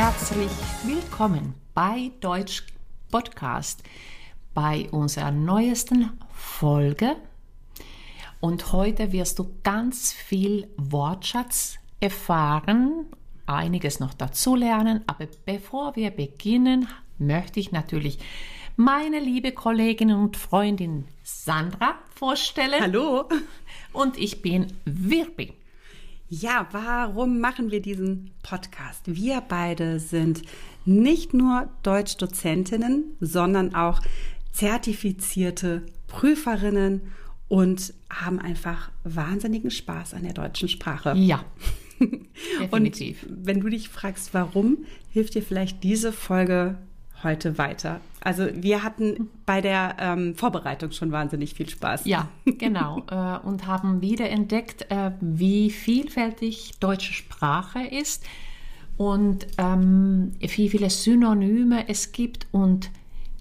herzlich willkommen bei Deutsch Podcast, bei unserer neuesten Folge. Und heute wirst du ganz viel Wortschatz erfahren, einiges noch dazulernen. Aber bevor wir beginnen, möchte ich natürlich meine liebe Kollegin und Freundin Sandra vorstellen. Hallo. Und ich bin Wirbi. Ja, warum machen wir diesen Podcast? Wir beide sind nicht nur Deutschdozentinnen, sondern auch zertifizierte Prüferinnen und haben einfach wahnsinnigen Spaß an der deutschen Sprache. Ja. Definitiv. Und wenn du dich fragst, warum, hilft dir vielleicht diese Folge heute weiter. Also wir hatten bei der ähm, Vorbereitung schon wahnsinnig viel Spaß. Ja, genau. äh, und haben wieder entdeckt, äh, wie vielfältig deutsche Sprache ist und ähm, wie viele Synonyme es gibt. Und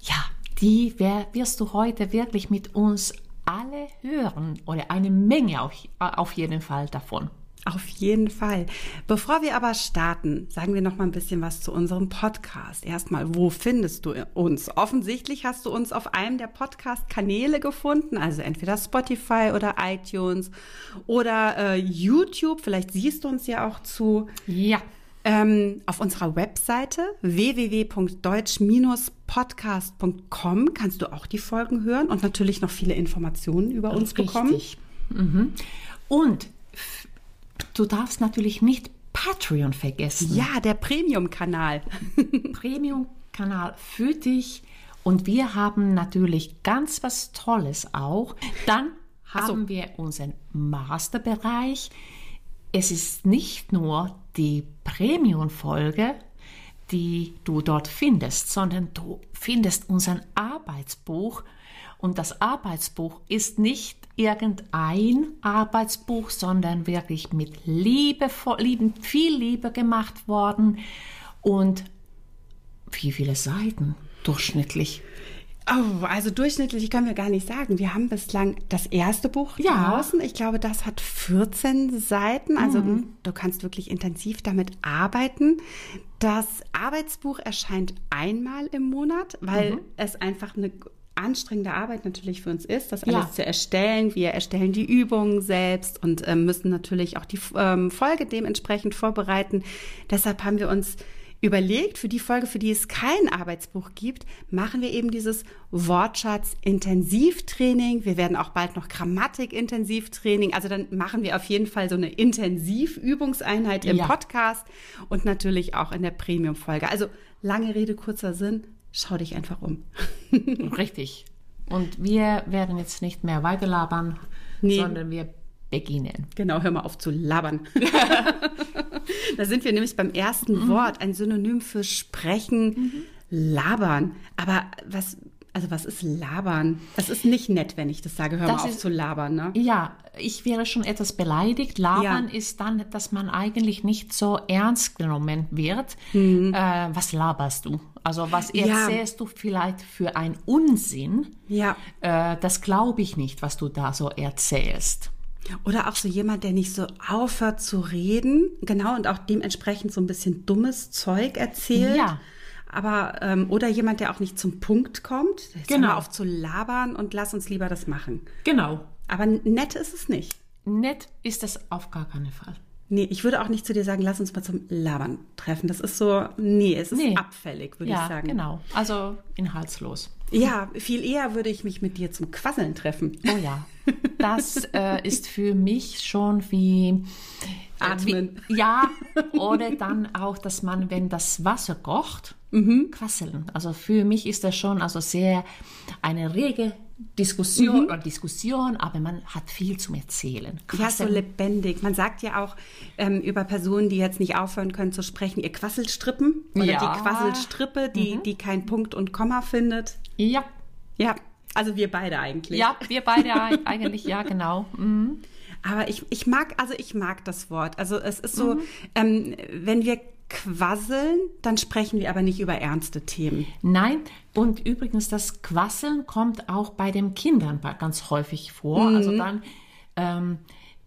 ja, die wirst du heute wirklich mit uns alle hören oder eine Menge auf, auf jeden Fall davon. Auf jeden Fall. Bevor wir aber starten, sagen wir noch mal ein bisschen was zu unserem Podcast. Erstmal, wo findest du uns? Offensichtlich hast du uns auf einem der Podcast-Kanäle gefunden, also entweder Spotify oder iTunes oder äh, YouTube. Vielleicht siehst du uns ja auch zu. Ja. Ähm, auf unserer Webseite www.deutsch-podcast.com kannst du auch die Folgen hören und natürlich noch viele Informationen über uns Richtig. bekommen. Mhm. Und Du darfst natürlich nicht Patreon vergessen. Ja, der Premium-Kanal. Premium-Kanal für dich. Und wir haben natürlich ganz was Tolles auch. Dann haben so. wir unseren Masterbereich. Es ist nicht nur die Premium-Folge, die du dort findest, sondern du findest unser Arbeitsbuch. Und das Arbeitsbuch ist nicht irgendein Arbeitsbuch, sondern wirklich mit Liebe, lieben, viel Liebe gemacht worden. Und wie viele Seiten durchschnittlich? Oh, also durchschnittlich können wir gar nicht sagen. Wir haben bislang das erste Buch ja. draußen. Ich glaube, das hat 14 Seiten. Also mhm. du kannst wirklich intensiv damit arbeiten. Das Arbeitsbuch erscheint einmal im Monat, weil mhm. es einfach eine anstrengende Arbeit natürlich für uns ist, das alles ja. zu erstellen. Wir erstellen die Übungen selbst und äh, müssen natürlich auch die ähm, Folge dementsprechend vorbereiten. Deshalb haben wir uns überlegt, für die Folge, für die es kein Arbeitsbuch gibt, machen wir eben dieses Wortschatz-Intensivtraining. Wir werden auch bald noch Grammatik-Intensivtraining. Also dann machen wir auf jeden Fall so eine Intensivübungseinheit im ja. Podcast und natürlich auch in der Premium-Folge. Also lange Rede, kurzer Sinn schau dich einfach um. Richtig. Und wir werden jetzt nicht mehr weiter labern, nee. sondern wir beginnen. Genau, hör mal auf zu labern. da sind wir nämlich beim ersten mhm. Wort, ein Synonym für sprechen, mhm. labern. Aber was also was ist labern? Das ist nicht nett, wenn ich das sage. Hör das mal auf ist, zu labern, ne? Ja, ich wäre schon etwas beleidigt. Labern ja. ist dann, dass man eigentlich nicht so ernst genommen wird. Mhm. Äh, was laberst du? Also was erzählst ja. du vielleicht für einen Unsinn? Ja. Äh, das glaube ich nicht, was du da so erzählst. Oder auch so jemand, der nicht so aufhört zu reden, genau, und auch dementsprechend so ein bisschen dummes Zeug erzählt. Ja aber ähm, oder jemand, der auch nicht zum Punkt kommt. Jetzt genau. auf zu labern und lass uns lieber das machen. Genau. Aber nett ist es nicht. Nett ist es auf gar keinen Fall. Nee, ich würde auch nicht zu dir sagen, lass uns mal zum Labern treffen. Das ist so, nee, es ist nee. abfällig, würde ja, ich sagen. genau. Also inhaltslos. Ja, viel eher würde ich mich mit dir zum Quasseln treffen. Oh ja, das äh, ist für mich schon wie Atmen. Wie, ja, oder dann auch, dass man, wenn das Wasser kocht, mhm. quasseln. Also für mich ist das schon also sehr eine rege Diskussion mhm. oder Diskussion, aber man hat viel zum Erzählen. Quasseln. Ja, so lebendig. Man sagt ja auch ähm, über Personen, die jetzt nicht aufhören können zu sprechen, ihr Quasselstrippen oder ja. die Quasselstrippe, die, mhm. die kein Punkt und Komma findet. Ja. Ja, also wir beide eigentlich. Ja, wir beide eigentlich, ja, genau. Mhm. Aber ich, ich mag, also ich mag das Wort. Also es ist so, mhm. ähm, wenn wir quasseln, dann sprechen wir aber nicht über ernste Themen. Nein, und übrigens, das Quasseln kommt auch bei den Kindern ganz häufig vor. Mhm. Also dann, ähm,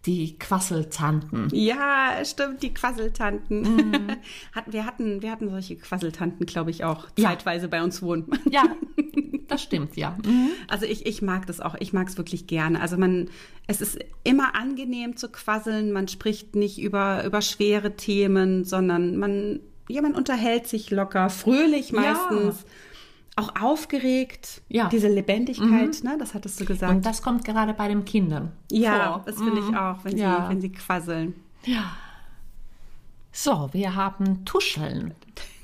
die Quasseltanten. Ja, stimmt, die Quasseltanten. Mhm. wir, hatten, wir hatten solche Quasseltanten, glaube ich, auch ja. zeitweise bei uns wohnen. Ja, das stimmt, ja. Mhm. Also ich, ich mag das auch, ich mag es wirklich gerne. Also man, es ist immer angenehm zu quasseln, man spricht nicht über, über schwere Themen, sondern man, ja, man unterhält sich locker, fröhlich meistens. Ja auch aufgeregt, ja. diese Lebendigkeit, mhm. ne, das hattest du gesagt. Und das kommt gerade bei den Kindern. Ja, vor. das finde mhm. ich auch, wenn, ja. sie, wenn sie quasseln. Ja. So, wir haben Tuscheln.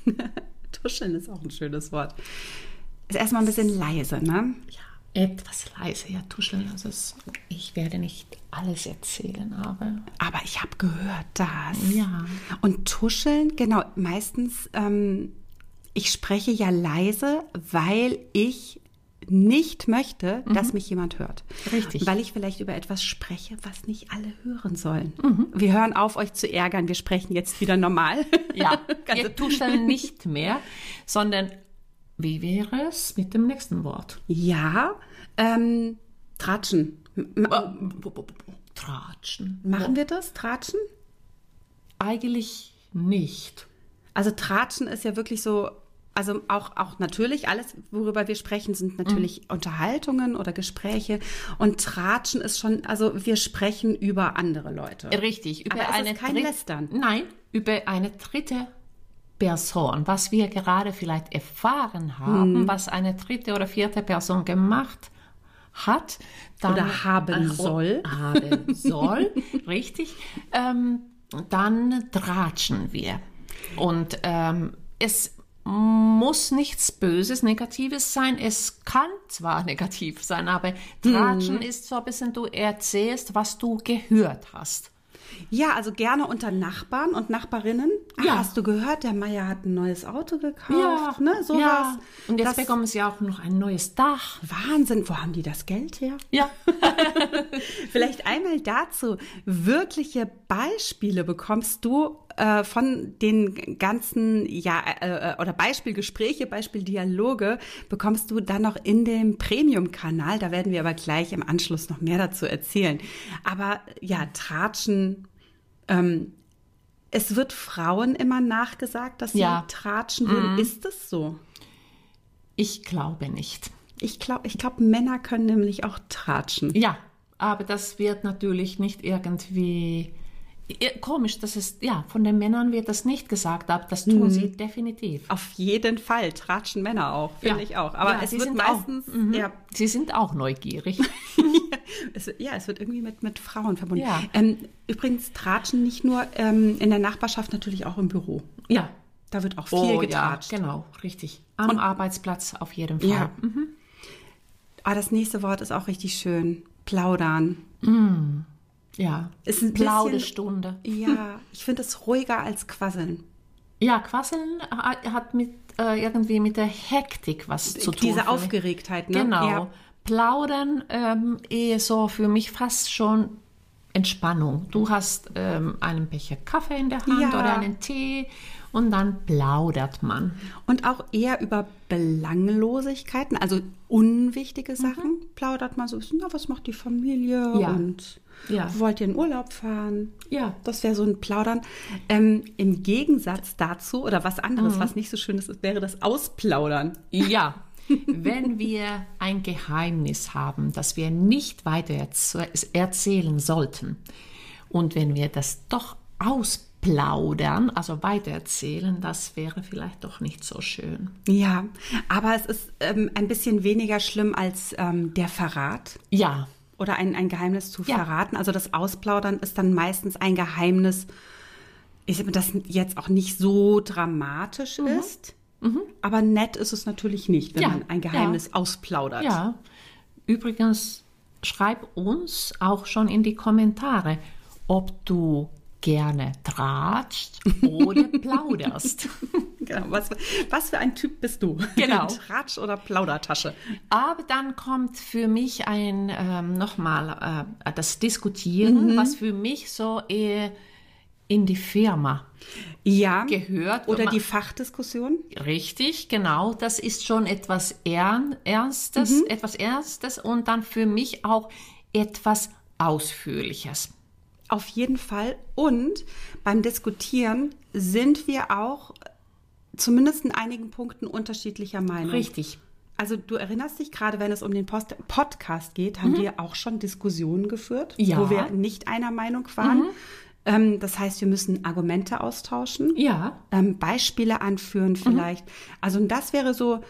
Tuscheln ist auch ein schönes Wort. Ist erstmal ein bisschen leise, ne? Ja, etwas leise. Ja, Tuscheln, ist, ich werde nicht alles erzählen, aber. Aber ich habe gehört, das. Ja. Und Tuscheln, genau, meistens. Ähm, ich spreche ja leise, weil ich nicht möchte, mhm. dass mich jemand hört. Richtig. Weil ich vielleicht über etwas spreche, was nicht alle hören sollen. Mhm. Wir hören auf, euch zu ärgern. Wir sprechen jetzt wieder normal. Ja, wir tuscheln nicht mehr, sondern wie wäre es mit dem nächsten Wort? Ja, ähm, tratschen. Tratschen. Machen wir das? Tratschen? Eigentlich nicht. Also Tratschen ist ja wirklich so also auch, auch natürlich, alles, worüber wir sprechen, sind natürlich mhm. Unterhaltungen oder Gespräche. Und Tratschen ist schon, also wir sprechen über andere Leute. Richtig, über Aber eine kein Lästern. Nein, über eine dritte Person, was wir gerade vielleicht erfahren haben, mhm. was eine dritte oder vierte Person gemacht hat. Dann, oder haben soll. Haben soll, richtig. Ähm, dann tratschen wir. Und ähm, es muss nichts Böses, Negatives sein. Es kann zwar negativ sein, aber Tratschen mhm. ist so ein bisschen, du erzählst, was du gehört hast. Ja, also gerne unter Nachbarn und Nachbarinnen. Ach, ja. Hast du gehört, der Meier hat ein neues Auto gekauft? Ja, ne? Sowas. Ja. Und jetzt bekommen sie auch noch ein neues Dach. Wahnsinn, wo haben die das Geld her? Ja. Vielleicht einmal dazu. Wirkliche Beispiele bekommst du äh, von den ganzen, ja, äh, äh, oder Beispielgespräche, Beispieldialoge bekommst du dann noch in dem Premium-Kanal. Da werden wir aber gleich im Anschluss noch mehr dazu erzählen. Aber ja, Tratschen, ähm, es wird Frauen immer nachgesagt, dass sie ja. tratschen würden. Mhm. Ist es so? Ich glaube nicht. Ich glaube, ich glaub, Männer können nämlich auch tratschen. Ja, aber das wird natürlich nicht irgendwie Komisch, das ist, ja, von den Männern wird das nicht gesagt, aber das tun mhm. sie definitiv. Auf jeden Fall, tratschen Männer auch, finde ja. ich auch. Aber ja, es wird meistens, auch, mhm. ja. Sie sind auch neugierig. es, ja, es wird irgendwie mit, mit Frauen verbunden. Ja. Ähm, übrigens, tratschen nicht nur ähm, in der Nachbarschaft, natürlich auch im Büro. Ja. Da wird auch viel oh, getratscht. Ja, genau, richtig. Am Und, Arbeitsplatz auf jeden Fall. Ja. Mhm. Aber ah, das nächste Wort ist auch richtig schön. Plaudern. Mhm. Ja, ist ein Plaudestunde. Ja, ich finde es ruhiger als Quasseln. Ja, Quasseln hat mit äh, irgendwie mit der Hektik was zu tun. Diese Aufgeregtheit, ne? Genau. Ja. Plaudern ähm, eher so für mich fast schon Entspannung. Du hast ähm, einen Becher Kaffee in der Hand ja. oder einen Tee und dann plaudert man. Und auch eher über Belanglosigkeiten, also unwichtige Sachen, mhm. plaudert man so, na, was macht die Familie ja. und ja. Wollt ihr in Urlaub fahren? Ja. Das wäre so ein Plaudern. Ähm, Im Gegensatz dazu, oder was anderes, mhm. was nicht so schön ist, wäre das Ausplaudern. Ja. Wenn wir ein Geheimnis haben, das wir nicht weiter erzählen sollten, und wenn wir das doch ausplaudern, also weitererzählen, das wäre vielleicht doch nicht so schön. Ja, aber es ist ähm, ein bisschen weniger schlimm als ähm, der Verrat. Ja oder ein, ein Geheimnis zu ja. verraten. Also das Ausplaudern ist dann meistens ein Geheimnis, ich das jetzt auch nicht so dramatisch mhm. ist. Mhm. Aber nett ist es natürlich nicht, wenn ja. man ein Geheimnis ja. ausplaudert. Ja. Übrigens, schreib uns auch schon in die Kommentare, ob du gerne tratscht oder plauderst. genau, was, was für ein Typ bist du? Genau. Tratsch- oder Plaudertasche? Aber dann kommt für mich ein, ähm, nochmal, äh, das Diskutieren, mhm. was für mich so eher in die Firma ja, gehört. Oder man, die Fachdiskussion? Richtig, genau. Das ist schon etwas Ernstes, mhm. etwas Ernstes und dann für mich auch etwas Ausführliches. Auf jeden Fall. Und beim Diskutieren sind wir auch zumindest in einigen Punkten unterschiedlicher Meinung. Richtig. Also du erinnerst dich, gerade wenn es um den Post Podcast geht, haben mhm. wir auch schon Diskussionen geführt, ja. wo wir nicht einer Meinung waren. Mhm. Ähm, das heißt, wir müssen Argumente austauschen, ja. ähm, Beispiele anführen vielleicht. Mhm. Also das wäre so,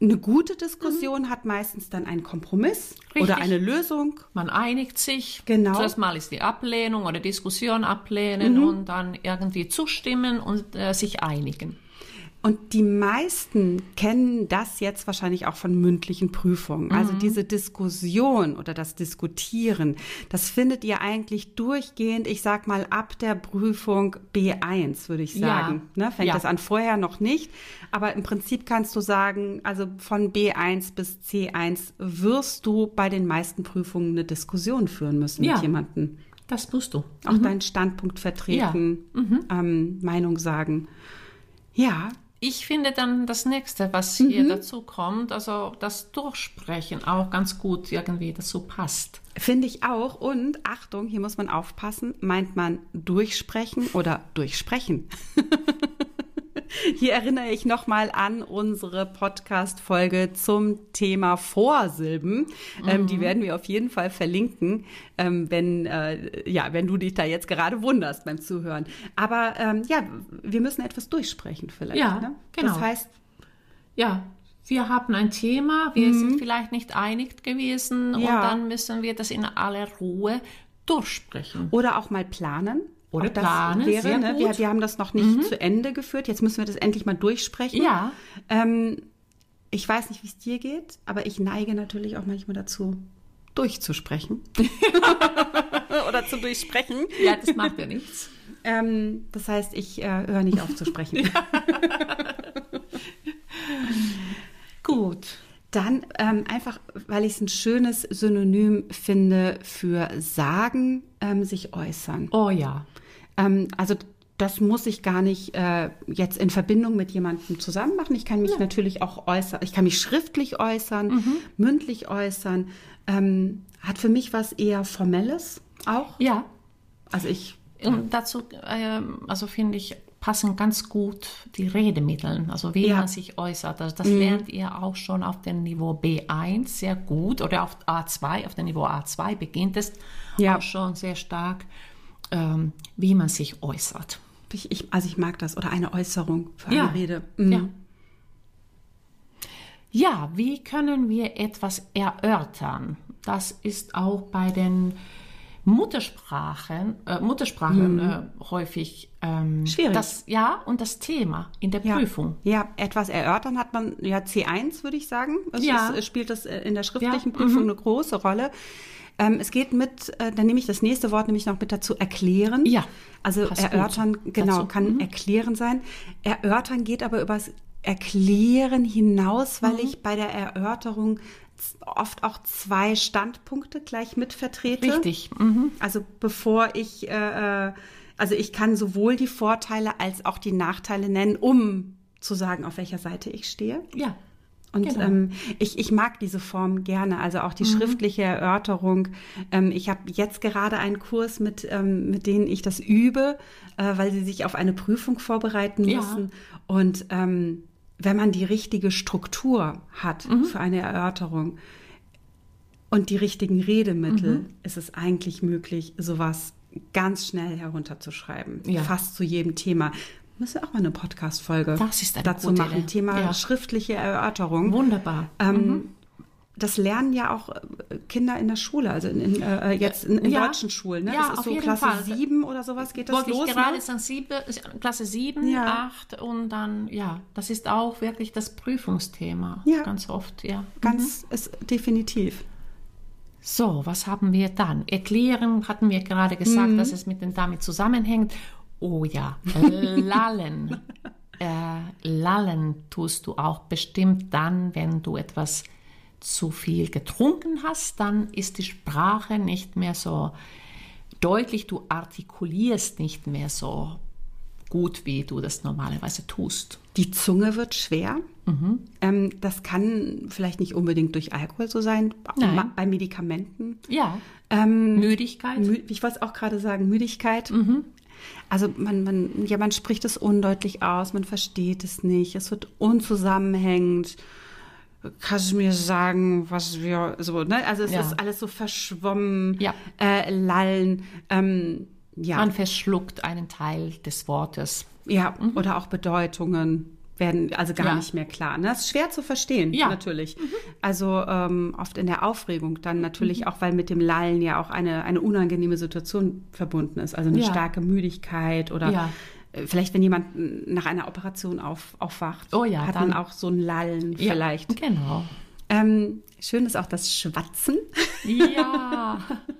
eine gute Diskussion mhm. hat meistens dann einen Kompromiss Richtig. oder eine Lösung. Man einigt sich. Genau. Zuerst mal ist die Ablehnung oder Diskussion ablehnen mhm. und dann irgendwie zustimmen und äh, sich einigen. Und die meisten kennen das jetzt wahrscheinlich auch von mündlichen Prüfungen. Also mhm. diese Diskussion oder das Diskutieren, das findet ihr eigentlich durchgehend, ich sag mal, ab der Prüfung B1, würde ich sagen. Ja. Ne, fängt ja. das an vorher noch nicht. Aber im Prinzip kannst du sagen, also von B1 bis C1 wirst du bei den meisten Prüfungen eine Diskussion führen müssen ja. mit jemandem. Das tust du. Auch mhm. deinen Standpunkt vertreten, mhm. ähm, Meinung sagen. Ja, ich finde dann das nächste, was hier mhm. dazu kommt, also das Durchsprechen auch ganz gut irgendwie dazu passt. Finde ich auch. Und Achtung, hier muss man aufpassen, meint man durchsprechen oder durchsprechen? Hier erinnere ich nochmal an unsere Podcast-Folge zum Thema Vorsilben. Mhm. Ähm, die mhm. werden wir auf jeden Fall verlinken, ähm, wenn, äh, ja, wenn du dich da jetzt gerade wunderst beim Zuhören. Aber ähm, ja, wir müssen etwas durchsprechen vielleicht. Ja, ne? genau. Das heißt, ja, wir haben ein Thema, wir mhm. sind vielleicht nicht einig gewesen ja. und dann müssen wir das in aller Ruhe durchsprechen. Oder auch mal planen. Oder das planen, wäre, ne? wir, wir, haben das noch nicht mhm. zu Ende geführt. Jetzt müssen wir das endlich mal durchsprechen. Ja. Ähm, ich weiß nicht, wie es dir geht, aber ich neige natürlich auch manchmal dazu, durchzusprechen. Oder zu durchsprechen. Ja, das macht ja nichts. Ähm, das heißt, ich äh, höre nicht auf zu sprechen. Gut. Dann ähm, einfach, weil ich es ein schönes Synonym finde für sagen, ähm, sich äußern. Oh ja. Ähm, also das muss ich gar nicht äh, jetzt in Verbindung mit jemandem zusammen machen. Ich kann mich ja. natürlich auch äußern. Ich kann mich schriftlich äußern, mhm. mündlich äußern. Ähm, hat für mich was eher Formelles auch. Ja. Also ich. Und dazu, äh, also finde ich passen ganz gut die Redemittel, also wie ja. man sich äußert. Also das mhm. lernt ihr auch schon auf dem Niveau B1 sehr gut oder auf A2, auf dem Niveau A2 beginnt es ja. auch schon sehr stark, ähm, wie man sich äußert. Ich, ich, also ich mag das oder eine Äußerung für eine Rede. Mhm. Ja. ja, wie können wir etwas erörtern? Das ist auch bei den Muttersprachen, äh, Muttersprachen mhm. äh, häufig ähm, schwierig. Das, ja, und das Thema in der ja. Prüfung. Ja, etwas erörtern hat man ja C1, würde ich sagen. Es ja. Ist, spielt das äh, in der schriftlichen ja. Prüfung mhm. eine große Rolle. Ähm, es geht mit, äh, dann nehme ich das nächste Wort nämlich noch mit dazu, erklären. Ja. Also erörtern, gut. genau, kann mhm. erklären sein. Erörtern geht aber übers Erklären hinaus, weil mhm. ich bei der Erörterung oft auch zwei Standpunkte gleich mit vertrete. Richtig. Mhm. Also bevor ich, äh, äh, also ich kann sowohl die Vorteile als auch die Nachteile nennen, um zu sagen, auf welcher Seite ich stehe. Ja. Und genau. ähm, ich, ich mag diese Form gerne, also auch die mhm. schriftliche Erörterung. Ähm, ich habe jetzt gerade einen Kurs, mit, ähm, mit denen ich das übe, äh, weil sie sich auf eine Prüfung vorbereiten müssen. Ja. Und ähm, wenn man die richtige Struktur hat mhm. für eine Erörterung und die richtigen Redemittel, mhm. ist es eigentlich möglich, sowas ganz schnell herunterzuschreiben. Ja. Fast zu jedem Thema. Müssen wir auch mal eine Podcast-Folge dazu machen. Idee. Thema ja. schriftliche Erörterung. Wunderbar. Ähm, mhm das lernen ja auch äh, Kinder in der Schule, also in, in, äh, jetzt in, in ja. deutschen Schulen. Ne? Ja, das ist so Klasse Fall. 7 oder sowas geht das Wollte los. Ich gerade ne? ist dann sieben, Klasse 7, ja. 8 und dann, ja, das ist auch wirklich das Prüfungsthema. Ja. Ganz oft, ja. Ganz mhm. ist definitiv. So, was haben wir dann? Erklären hatten wir gerade gesagt, mhm. dass es mit dem damit zusammenhängt. Oh ja, lallen. äh, lallen tust du auch bestimmt dann, wenn du etwas zu viel getrunken hast, dann ist die Sprache nicht mehr so deutlich, du artikulierst nicht mehr so gut, wie du das normalerweise tust. Die Zunge wird schwer. Mhm. Ähm, das kann vielleicht nicht unbedingt durch Alkohol so sein, Nein. bei Medikamenten. Ja. Ähm, Müdigkeit. Mü ich wollte auch gerade sagen, Müdigkeit. Mhm. Also man, man, ja, man spricht es undeutlich aus, man versteht es nicht, es wird unzusammenhängend. Kannst du mir sagen, was wir so, ne? Also es ja. ist alles so verschwommen, ja. äh, lallen. Ähm, ja. Man verschluckt einen Teil des Wortes. Ja, mhm. oder auch Bedeutungen werden also gar ja. nicht mehr klar. Ne? Das ist schwer zu verstehen, ja. natürlich. Mhm. Also ähm, oft in der Aufregung dann natürlich mhm. auch, weil mit dem Lallen ja auch eine, eine unangenehme Situation verbunden ist. Also eine ja. starke Müdigkeit oder. Äh, vielleicht, wenn jemand nach einer Operation auf, aufwacht, oh ja, hat dann, man auch so ein Lallen vielleicht. Genau. Ähm, schön ist auch das Schwatzen. Ja.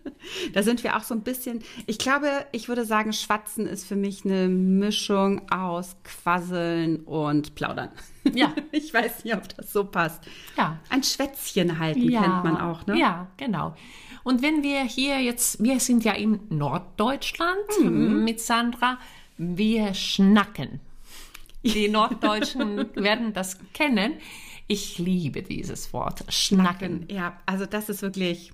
da sind wir auch so ein bisschen. Ich glaube, ich würde sagen, Schwatzen ist für mich eine Mischung aus Quasseln und Plaudern. Ja. ich weiß nicht, ob das so passt. Ja. Ein Schwätzchen halten ja. kennt man auch, ne? Ja, genau. Und wenn wir hier jetzt, wir sind ja in Norddeutschland mhm. mit Sandra, wir schnacken. Die Norddeutschen werden das kennen. Ich liebe dieses Wort. Schnacken. Ja, also das ist wirklich.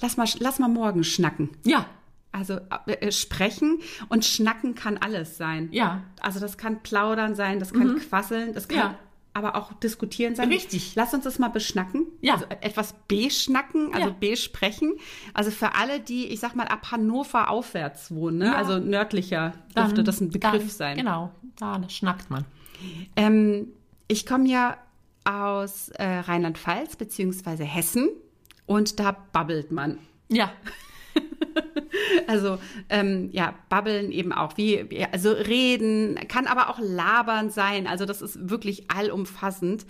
Lass mal, lass mal morgen schnacken. Ja. Also äh, äh, sprechen und schnacken kann alles sein. Ja. Also das kann plaudern sein, das kann mhm. quasseln, das kann ja. aber auch diskutieren sein. Richtig. Lass uns das mal beschnacken. Ja. Also etwas beschnacken, also ja. besprechen. Also für alle, die, ich sag mal, ab Hannover aufwärts wohnen, ne? Ja. also nördlicher dürfte dann, das ein Begriff dann, sein. Genau, da schnackt man. Ähm, ich komme ja aus äh, Rheinland-Pfalz beziehungsweise Hessen und da babbelt man. Ja. also ähm, ja, babbeln eben auch wie, also reden, kann aber auch labern sein. Also das ist wirklich allumfassend.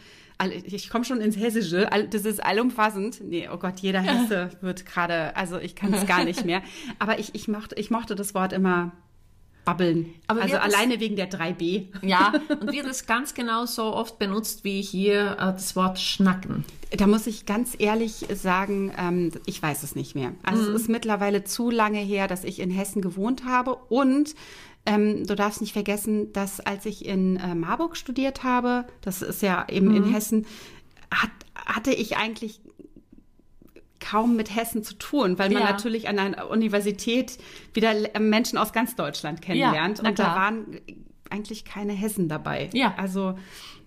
Ich komme schon ins Hessische, das ist allumfassend. Nee, oh Gott, jeder Hesse wird gerade, also ich kann es gar nicht mehr. Aber ich, ich, mochte, ich mochte das Wort immer babbeln. Aber also alleine wegen der 3b. Ja, und wird es ganz genau so oft benutzt wie hier äh, das Wort schnacken. Da muss ich ganz ehrlich sagen, ähm, ich weiß es nicht mehr. Also mhm. es ist mittlerweile zu lange her, dass ich in Hessen gewohnt habe und ähm, du darfst nicht vergessen, dass als ich in äh, Marburg studiert habe, das ist ja eben mhm. in Hessen, hat, hatte ich eigentlich kaum mit Hessen zu tun, weil man ja. natürlich an einer Universität wieder Menschen aus ganz Deutschland kennenlernt. Ja, und da waren eigentlich keine Hessen dabei. Ja. Also,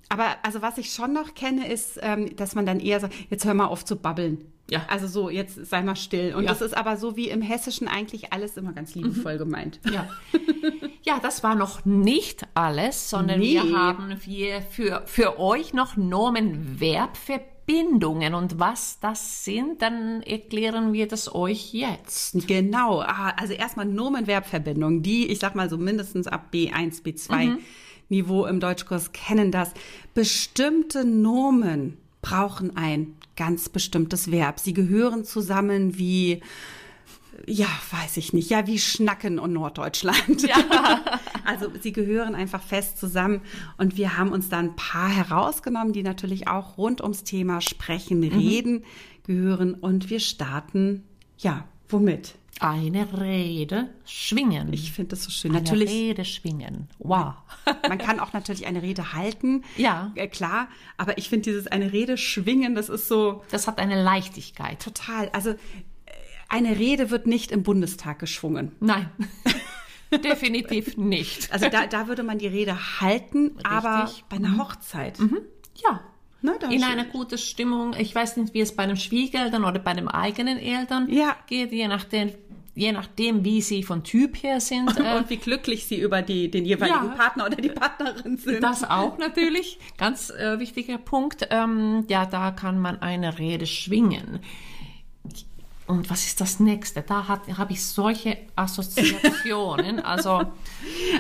aber also was ich schon noch kenne, ist, ähm, dass man dann eher sagt, jetzt hör mal auf zu babbeln. Ja. Also so, jetzt sei mal still. Und ja. das ist aber so wie im Hessischen eigentlich alles immer ganz liebevoll mhm. gemeint. Ja. ja, das war noch nicht alles, sondern nee. wir haben wir für, für euch noch Nomen Verb Verbindungen und was das sind, dann erklären wir das euch jetzt. Genau, ah, also erstmal Nomenverbverbindungen, die, ich sag mal so mindestens ab B1, B2 mhm. Niveau im Deutschkurs kennen das. Bestimmte Nomen brauchen ein ganz bestimmtes Verb. Sie gehören zusammen wie ja, weiß ich nicht. Ja, wie Schnacken und Norddeutschland. Ja. also sie gehören einfach fest zusammen und wir haben uns da ein paar herausgenommen, die natürlich auch rund ums Thema Sprechen, mhm. Reden gehören und wir starten, ja, womit? Eine Rede schwingen. Ich finde das so schön. Eine natürlich, Rede schwingen. Wow. Man kann auch natürlich eine Rede halten. Ja. Äh, klar. Aber ich finde dieses eine Rede schwingen, das ist so. Das hat eine Leichtigkeit. Total. Also eine Rede wird nicht im Bundestag geschwungen. Nein. Definitiv nicht. Also da, da würde man die Rede halten, Richtig. aber bei einer mhm. Hochzeit. Mhm. Ja. Na, in einer guten Stimmung. Ich weiß nicht, wie es bei den Schwiegereltern oder bei den eigenen Eltern ja. geht, je nachdem, je nachdem, wie sie von Typ her sind. Und äh, wie glücklich sie über die, den jeweiligen ja, Partner oder die Partnerin sind. Das auch natürlich. Ganz äh, wichtiger Punkt. Ähm, ja, da kann man eine Rede schwingen. Und was ist das nächste? Da habe ich solche Assoziationen. Also,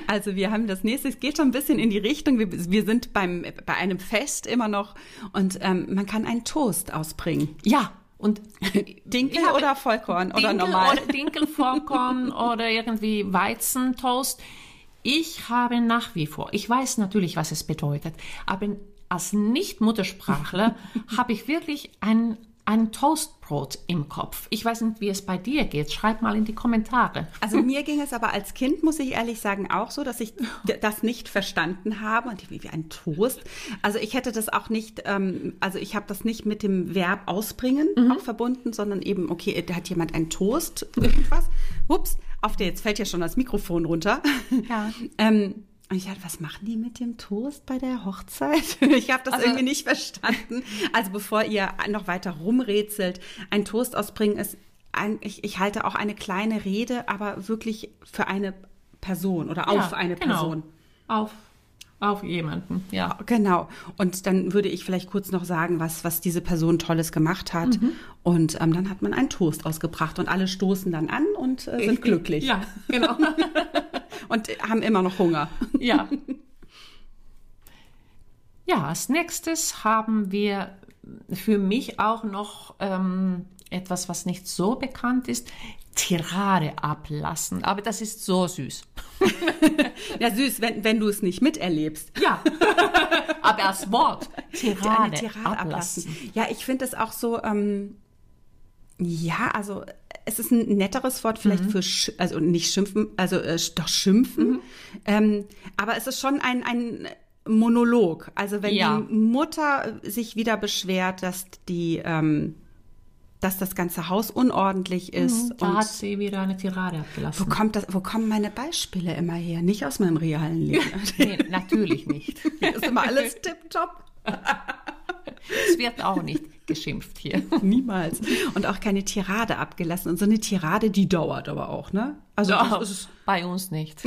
also wir haben das nächste, es geht schon ein bisschen in die Richtung. Wir, wir sind beim, bei einem Fest immer noch und ähm, man kann einen Toast ausbringen. Ja, und Dinkel oder Vollkorn Dinkel oder normal? Oder Dinkel, Vollkorn oder irgendwie Weizentoast. Ich habe nach wie vor, ich weiß natürlich, was es bedeutet, aber als Nicht-Muttersprachler habe ich wirklich ein ein Toastbrot im Kopf. Ich weiß nicht, wie es bei dir geht. Schreib mal in die Kommentare. Also mir ging es aber als Kind, muss ich ehrlich sagen, auch so, dass ich das nicht verstanden habe. Und wie ein Toast. Also ich hätte das auch nicht, ähm, also ich habe das nicht mit dem Verb ausbringen mhm. auch verbunden, sondern eben, okay, da hat jemand einen Toast, irgendwas. Ups, auf der, jetzt fällt ja schon das Mikrofon runter. Ja. ähm, und ich dachte, was machen die mit dem Toast bei der Hochzeit? Ich habe das also, irgendwie nicht verstanden. Also bevor ihr noch weiter rumrätselt, ein Toast ausbringen ist, ein, ich, ich halte auch eine kleine Rede, aber wirklich für eine Person oder auf ja, eine genau. Person. Auf auf jemanden, ja. Genau. Und dann würde ich vielleicht kurz noch sagen, was, was diese Person Tolles gemacht hat. Mhm. Und ähm, dann hat man einen Toast ausgebracht und alle stoßen dann an und äh, sind ich, glücklich. Ja, genau. und haben immer noch Hunger. Ja. Ja, als nächstes haben wir für mich auch noch ähm, etwas, was nicht so bekannt ist, Tirade ablassen. Aber das ist so süß. ja, süß, wenn, wenn du es nicht miterlebst. Ja, aber das Wort Tirade, Tirade ablassen. ablassen. Ja, ich finde es auch so, ähm, ja, also es ist ein netteres Wort vielleicht mhm. für, sch also nicht schimpfen, also äh, doch schimpfen. Mhm. Ähm, aber es ist schon ein, ein Monolog. Also wenn ja. die Mutter sich wieder beschwert, dass die ähm, dass das ganze Haus unordentlich mhm, ist. Mhm, da hat sie wieder eine Tirade abgelassen. Wo, kommt das, wo kommen meine Beispiele immer her? Nicht aus meinem realen Leben. nee, natürlich nicht. Hier ist immer alles tipptopp. Es wird auch nicht geschimpft hier. Niemals. Und auch keine Tirade abgelassen. Und so eine Tirade, die dauert aber auch, ne? Also ja, ist, bei uns nicht.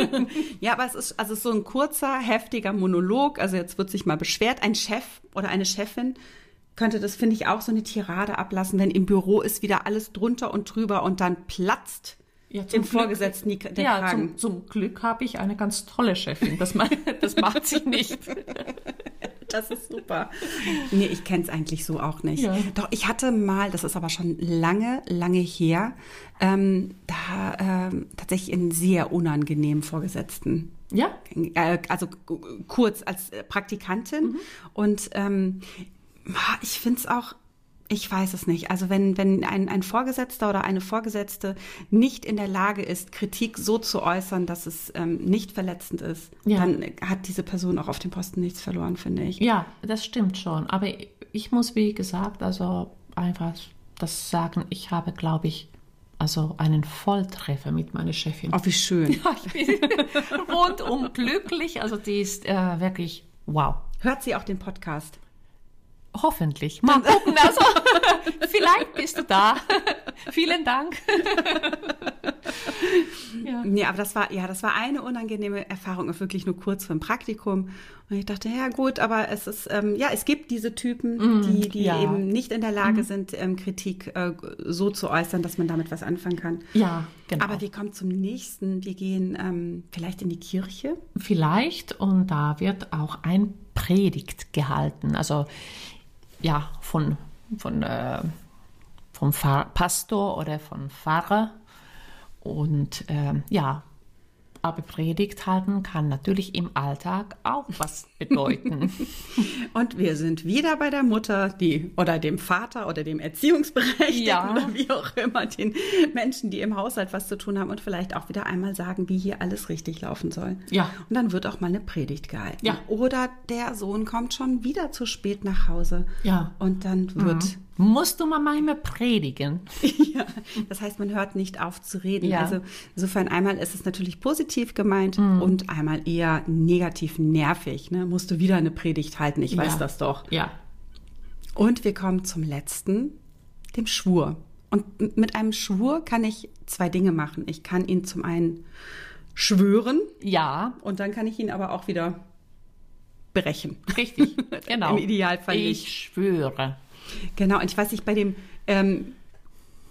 ja, aber es ist also so ein kurzer, heftiger Monolog. Also jetzt wird sich mal beschwert, ein Chef oder eine Chefin könnte das, finde ich, auch so eine Tirade ablassen, wenn im Büro ist wieder alles drunter und drüber und dann platzt ja, dem Glück, Vorgesetzten der ja, Kragen. Zum, zum Glück habe ich eine ganz tolle Chefin. Das, das macht sie nicht. Das ist super. Nee, ich kenne es eigentlich so auch nicht. Ja. Doch, ich hatte mal, das ist aber schon lange, lange her, ähm, da ähm, tatsächlich einen sehr unangenehmen Vorgesetzten. Ja? Äh, also kurz als Praktikantin. Mhm. Und ähm, ich finde es auch, ich weiß es nicht. Also wenn, wenn ein, ein Vorgesetzter oder eine Vorgesetzte nicht in der Lage ist, Kritik so zu äußern, dass es ähm, nicht verletzend ist, ja. dann hat diese Person auch auf dem Posten nichts verloren, finde ich. Ja, das stimmt schon. Aber ich muss, wie gesagt, also einfach das sagen, ich habe, glaube ich, also einen Volltreffer mit meiner Chefin. Oh, wie schön. Ja, ich bin rundum glücklich. Also die ist äh, wirklich wow. Hört sie auch den Podcast? Hoffentlich. Mal gucken. Also, vielleicht bist du da. Vielen Dank. ja. Nee, aber das war, ja, das war eine unangenehme Erfahrung, wirklich nur kurz vor dem Praktikum. Und ich dachte, ja gut, aber es ist, ähm, ja, es gibt diese Typen, mm, die, die ja. eben nicht in der Lage mm. sind, ähm, Kritik äh, so zu äußern, dass man damit was anfangen kann. Ja, genau. Aber wir kommen zum nächsten. Wir gehen ähm, vielleicht in die Kirche. Vielleicht, und da wird auch ein Predigt gehalten. Also ja, von, von, äh, vom Pastor oder von Pfarrer. Und äh, ja, aber Predigt halten kann natürlich im Alltag auch was bedeuten. Und wir sind wieder bei der Mutter, die oder dem Vater oder dem Erziehungsberechtigten ja. oder wie auch immer, den Menschen, die im Haushalt was zu tun haben und vielleicht auch wieder einmal sagen, wie hier alles richtig laufen soll. Ja. Und dann wird auch mal eine Predigt gehalten. Ja. Oder der Sohn kommt schon wieder zu spät nach Hause. Ja. Und dann wird mhm musst du mal manchmal predigen. ja, das heißt, man hört nicht auf zu reden. Ja. Also insofern einmal ist es natürlich positiv gemeint mm. und einmal eher negativ nervig. Ne? Musst du wieder eine Predigt halten, ich weiß ja. das doch. Ja. Und wir kommen zum letzten, dem Schwur. Und mit einem Schwur kann ich zwei Dinge machen. Ich kann ihn zum einen schwören. Ja. Und dann kann ich ihn aber auch wieder brechen. Richtig, genau. Im Idealfall. Ich nicht. schwöre. Genau, und ich weiß nicht, bei dem, ähm,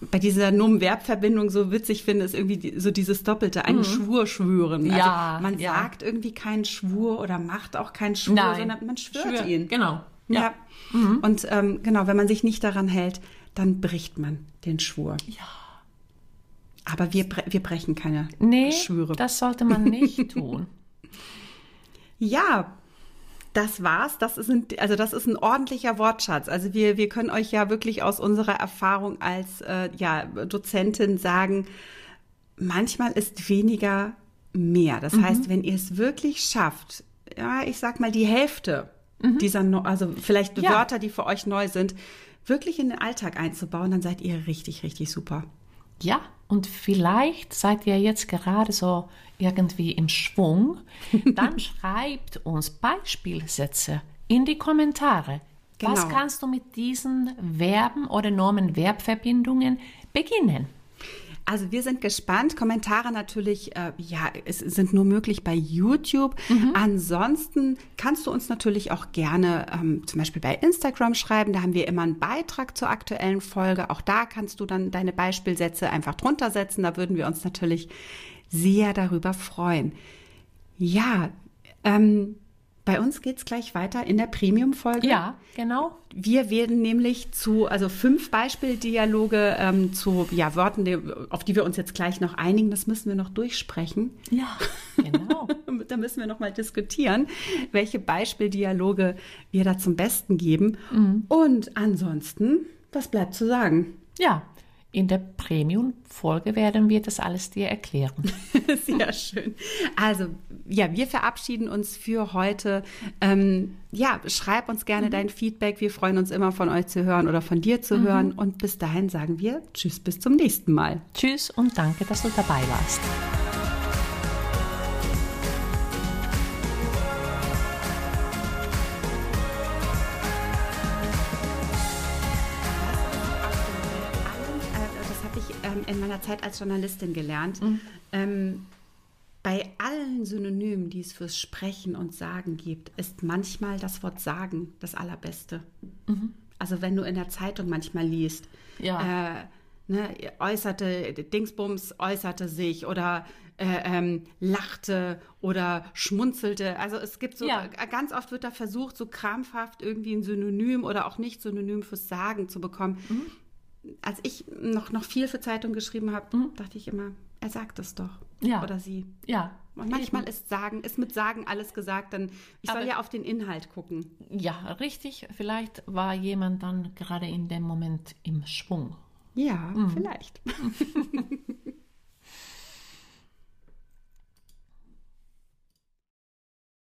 bei dieser Nomen-Verb-Verbindung so witzig finde, ist irgendwie die, so dieses Doppelte, einen mhm. Schwur schwören. Also ja, man ja. sagt irgendwie keinen Schwur oder macht auch keinen Schwur, Nein. sondern man schwört Schwör. ihn. Genau. Ja. ja. Mhm. Und ähm, genau, wenn man sich nicht daran hält, dann bricht man den Schwur. Ja. Aber wir, wir brechen keine nee, Schwüre. Das sollte man nicht tun. Ja, das war's. Das ist ein, also das ist ein ordentlicher Wortschatz. Also wir, wir können euch ja wirklich aus unserer Erfahrung als äh, ja, Dozentin sagen, manchmal ist weniger mehr. Das mhm. heißt, wenn ihr es wirklich schafft, ja, ich sag mal die Hälfte mhm. dieser, also vielleicht ja. Wörter, die für euch neu sind, wirklich in den Alltag einzubauen, dann seid ihr richtig, richtig super. Ja, und vielleicht seid ihr jetzt gerade so irgendwie im Schwung. Dann schreibt uns Beispielsätze in die Kommentare. Genau. Was kannst du mit diesen Verben oder Nomen-Verbverbindungen beginnen? Also wir sind gespannt. Kommentare natürlich, äh, ja, es sind nur möglich bei YouTube. Mhm. Ansonsten kannst du uns natürlich auch gerne ähm, zum Beispiel bei Instagram schreiben. Da haben wir immer einen Beitrag zur aktuellen Folge. Auch da kannst du dann deine Beispielsätze einfach drunter setzen. Da würden wir uns natürlich sehr darüber freuen. Ja, ähm, bei uns geht's gleich weiter in der Premium-Folge. Ja, genau. Wir werden nämlich zu, also fünf Beispieldialoge ähm, zu ja, Worten, die, auf die wir uns jetzt gleich noch einigen. Das müssen wir noch durchsprechen. Ja, genau. da müssen wir noch mal diskutieren, welche Beispieldialoge wir da zum Besten geben. Mhm. Und ansonsten, was bleibt zu sagen? Ja, in der Premium-Folge werden wir das alles dir erklären. Sehr schön. Also, ja, wir verabschieden uns für heute. Ähm, ja, schreib uns gerne mhm. dein Feedback. Wir freuen uns immer von euch zu hören oder von dir zu mhm. hören. Und bis dahin sagen wir Tschüss, bis zum nächsten Mal. Tschüss und danke, dass du dabei warst. In meiner Zeit als Journalistin gelernt. Mhm. Ähm, bei allen Synonymen, die es fürs Sprechen und Sagen gibt, ist manchmal das Wort Sagen das Allerbeste. Mhm. Also wenn du in der Zeitung manchmal liest, ja. äh, ne, äußerte, Dingsbums äußerte sich oder äh, ähm, lachte oder schmunzelte. Also es gibt so, ja. ganz oft wird da versucht, so krampfhaft irgendwie ein Synonym oder auch nicht Synonym fürs Sagen zu bekommen. Mhm als ich noch, noch viel für Zeitung geschrieben habe, mhm. dachte ich immer, er sagt es doch. Ja. Oder sie. Ja. Und manchmal Eben. ist sagen, ist mit Sagen alles gesagt, dann ich soll ja auf den Inhalt gucken. Ja, richtig. Vielleicht war jemand dann gerade in dem Moment im Schwung. Ja, mhm. vielleicht.